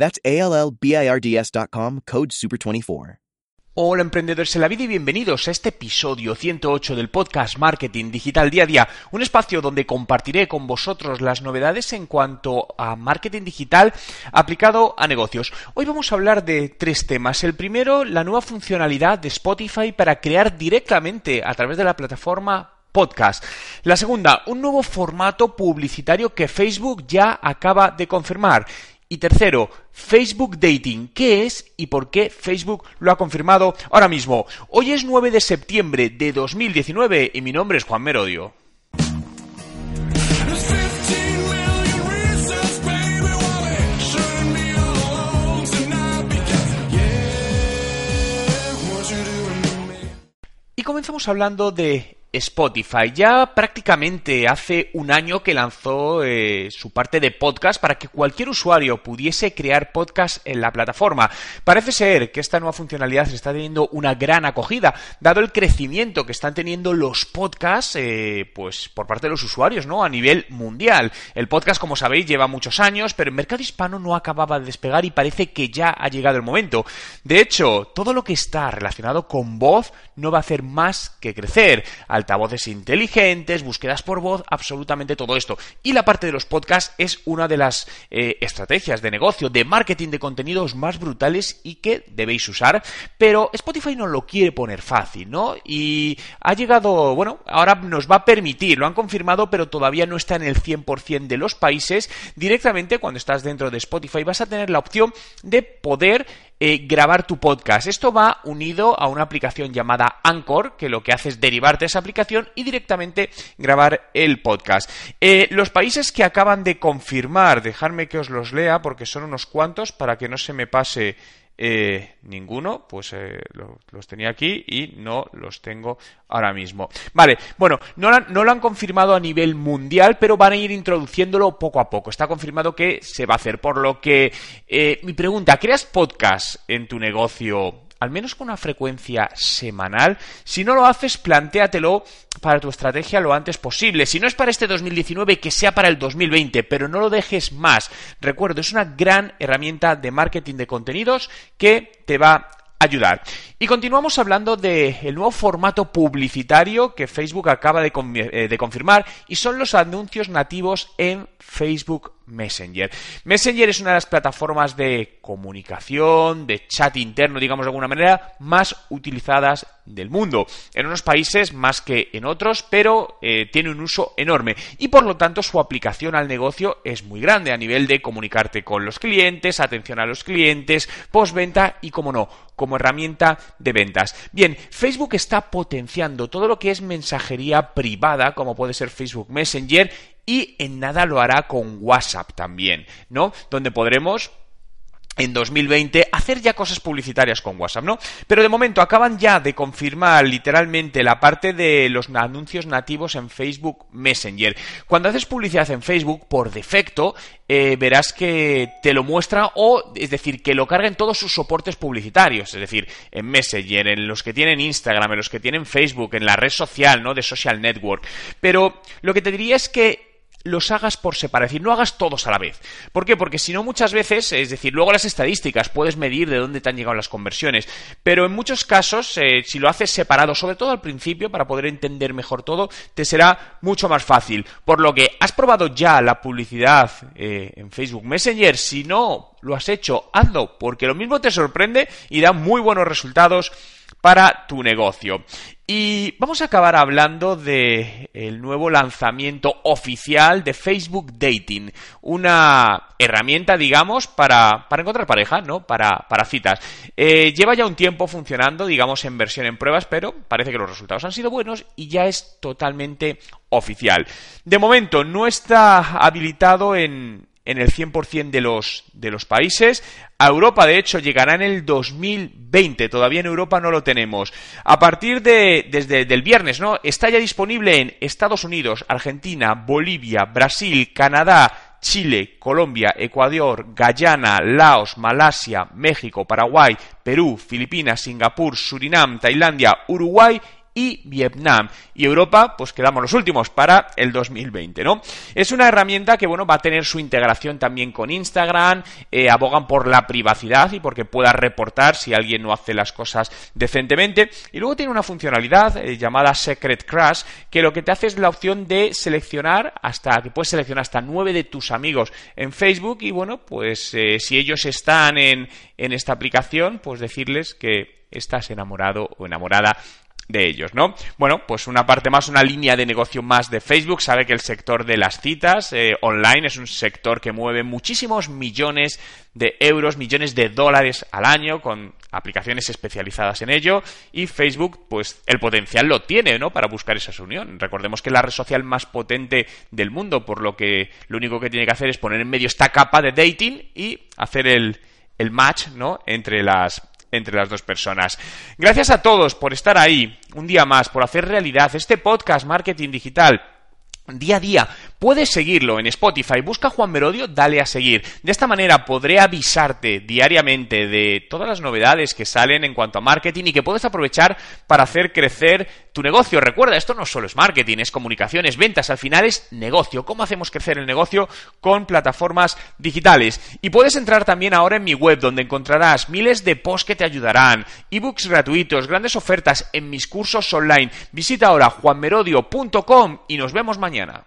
That's A-L-L-B-I-R-D-S.com, code SUPER24. Hola emprendedores en la vida y bienvenidos a este episodio 108 del podcast Marketing Digital Día a Día, un espacio donde compartiré con vosotros las novedades en cuanto a marketing digital aplicado a negocios. Hoy vamos a hablar de tres temas. El primero, la nueva funcionalidad de Spotify para crear directamente a través de la plataforma podcast. La segunda, un nuevo formato publicitario que Facebook ya acaba de confirmar. Y tercero, Facebook Dating. ¿Qué es y por qué Facebook lo ha confirmado ahora mismo? Hoy es 9 de septiembre de 2019 y mi nombre es Juan Merodio. Y comenzamos hablando de Spotify. Ya prácticamente hace un año que lanzó eh, su parte de podcast para que cualquier usuario pudiese crear podcast en la plataforma. Parece ser que esta nueva funcionalidad está teniendo una gran acogida, dado el crecimiento que están teniendo los podcasts eh, pues por parte de los usuarios, ¿no? A nivel mundial. El podcast, como sabéis, lleva muchos años, pero el mercado hispano no acababa de despegar y parece que ya ha llegado el momento. De hecho, todo lo que está relacionado con voz no va a hacer más que crecer altavoces inteligentes, búsquedas por voz, absolutamente todo esto. Y la parte de los podcasts es una de las eh, estrategias de negocio, de marketing de contenidos más brutales y que debéis usar, pero Spotify no lo quiere poner fácil, ¿no? Y ha llegado, bueno, ahora nos va a permitir, lo han confirmado, pero todavía no está en el 100% de los países. Directamente cuando estás dentro de Spotify vas a tener la opción de poder eh, grabar tu podcast. Esto va unido a una aplicación llamada Anchor, que lo que hace es derivarte esa aplicación y directamente grabar el podcast. Eh, los países que acaban de confirmar, dejadme que os los lea porque son unos cuantos para que no se me pase eh, ninguno, pues eh, los tenía aquí y no los tengo ahora mismo. Vale, bueno, no, no, lo han confirmado a nivel mundial, pero van a ir introduciéndolo poco a poco. Está confirmado que se va a hacer, por lo que eh, mi pregunta, ¿creas podcast en tu negocio al menos con una frecuencia semanal. Si no lo haces, plantéatelo para tu estrategia lo antes posible. Si no es para este 2019, que sea para el 2020, pero no lo dejes más. Recuerdo, es una gran herramienta de marketing de contenidos que te va ayudar. Y continuamos hablando del nuevo formato publicitario que Facebook acaba de, eh, de, confirmar y son los anuncios nativos en Facebook Messenger. Messenger es una de las plataformas de comunicación, de chat interno, digamos de alguna manera, más utilizadas del mundo. En unos países más que en otros, pero eh, tiene un uso enorme y por lo tanto su aplicación al negocio es muy grande a nivel de comunicarte con los clientes, atención a los clientes, postventa y, como no, como herramienta de ventas. Bien, Facebook está potenciando todo lo que es mensajería privada, como puede ser Facebook Messenger, y en nada lo hará con WhatsApp también, ¿no? Donde podremos en 2020 hacer ya cosas publicitarias con WhatsApp, ¿no? Pero de momento acaban ya de confirmar literalmente la parte de los anuncios nativos en Facebook Messenger. Cuando haces publicidad en Facebook, por defecto, eh, verás que te lo muestra o, es decir, que lo carga en todos sus soportes publicitarios, es decir, en Messenger, en los que tienen Instagram, en los que tienen Facebook, en la red social, ¿no? De social network. Pero lo que te diría es que los hagas por separado, es decir, no hagas todos a la vez. ¿Por qué? Porque si no muchas veces, es decir, luego las estadísticas puedes medir de dónde te han llegado las conversiones, pero en muchos casos, eh, si lo haces separado, sobre todo al principio, para poder entender mejor todo, te será mucho más fácil. Por lo que, ¿has probado ya la publicidad eh, en Facebook Messenger? Si no lo has hecho, hazlo, porque lo mismo te sorprende y da muy buenos resultados para tu negocio. Y vamos a acabar hablando de el nuevo lanzamiento oficial de Facebook Dating, una herramienta, digamos, para, para encontrar pareja, ¿no? Para, para citas. Eh, lleva ya un tiempo funcionando, digamos, en versión en pruebas, pero parece que los resultados han sido buenos y ya es totalmente oficial. De momento no está habilitado en, en el 100% de los, de los países. A Europa, de hecho, llegará en el 2020. Todavía en Europa no lo tenemos. A partir de, desde el viernes, ¿no? Está ya disponible en Estados Unidos, Argentina, Bolivia, Brasil, Canadá, Chile, Colombia, Ecuador, Guyana, Laos, Malasia, México, Paraguay, Perú, Filipinas, Singapur, Surinam, Tailandia, Uruguay y Vietnam. Y Europa, pues quedamos los últimos para el 2020, ¿no? Es una herramienta que, bueno, va a tener su integración también con Instagram, eh, abogan por la privacidad y porque pueda reportar si alguien no hace las cosas decentemente. Y luego tiene una funcionalidad eh, llamada Secret Crush, que lo que te hace es la opción de seleccionar hasta, que puedes seleccionar hasta nueve de tus amigos en Facebook y, bueno, pues eh, si ellos están en, en esta aplicación, pues decirles que estás enamorado o enamorada de ellos, ¿no? Bueno, pues una parte más, una línea de negocio más de Facebook. Sabe que el sector de las citas eh, online es un sector que mueve muchísimos millones de euros, millones de dólares al año con aplicaciones especializadas en ello y Facebook pues el potencial lo tiene, ¿no? Para buscar esa unión. Recordemos que es la red social más potente del mundo, por lo que lo único que tiene que hacer es poner en medio esta capa de dating y hacer el, el match, ¿no? Entre las entre las dos personas. Gracias a todos por estar ahí un día más, por hacer realidad este podcast Marketing Digital día a día. Puedes seguirlo en Spotify, busca Juan Merodio, dale a seguir. De esta manera podré avisarte diariamente de todas las novedades que salen en cuanto a marketing y que puedes aprovechar para hacer crecer tu negocio. Recuerda, esto no solo es marketing, es comunicación, es ventas, al final es negocio. ¿Cómo hacemos crecer el negocio con plataformas digitales? Y puedes entrar también ahora en mi web donde encontrarás miles de posts que te ayudarán, ebooks gratuitos, grandes ofertas en mis cursos online. Visita ahora juanmerodio.com y nos vemos mañana.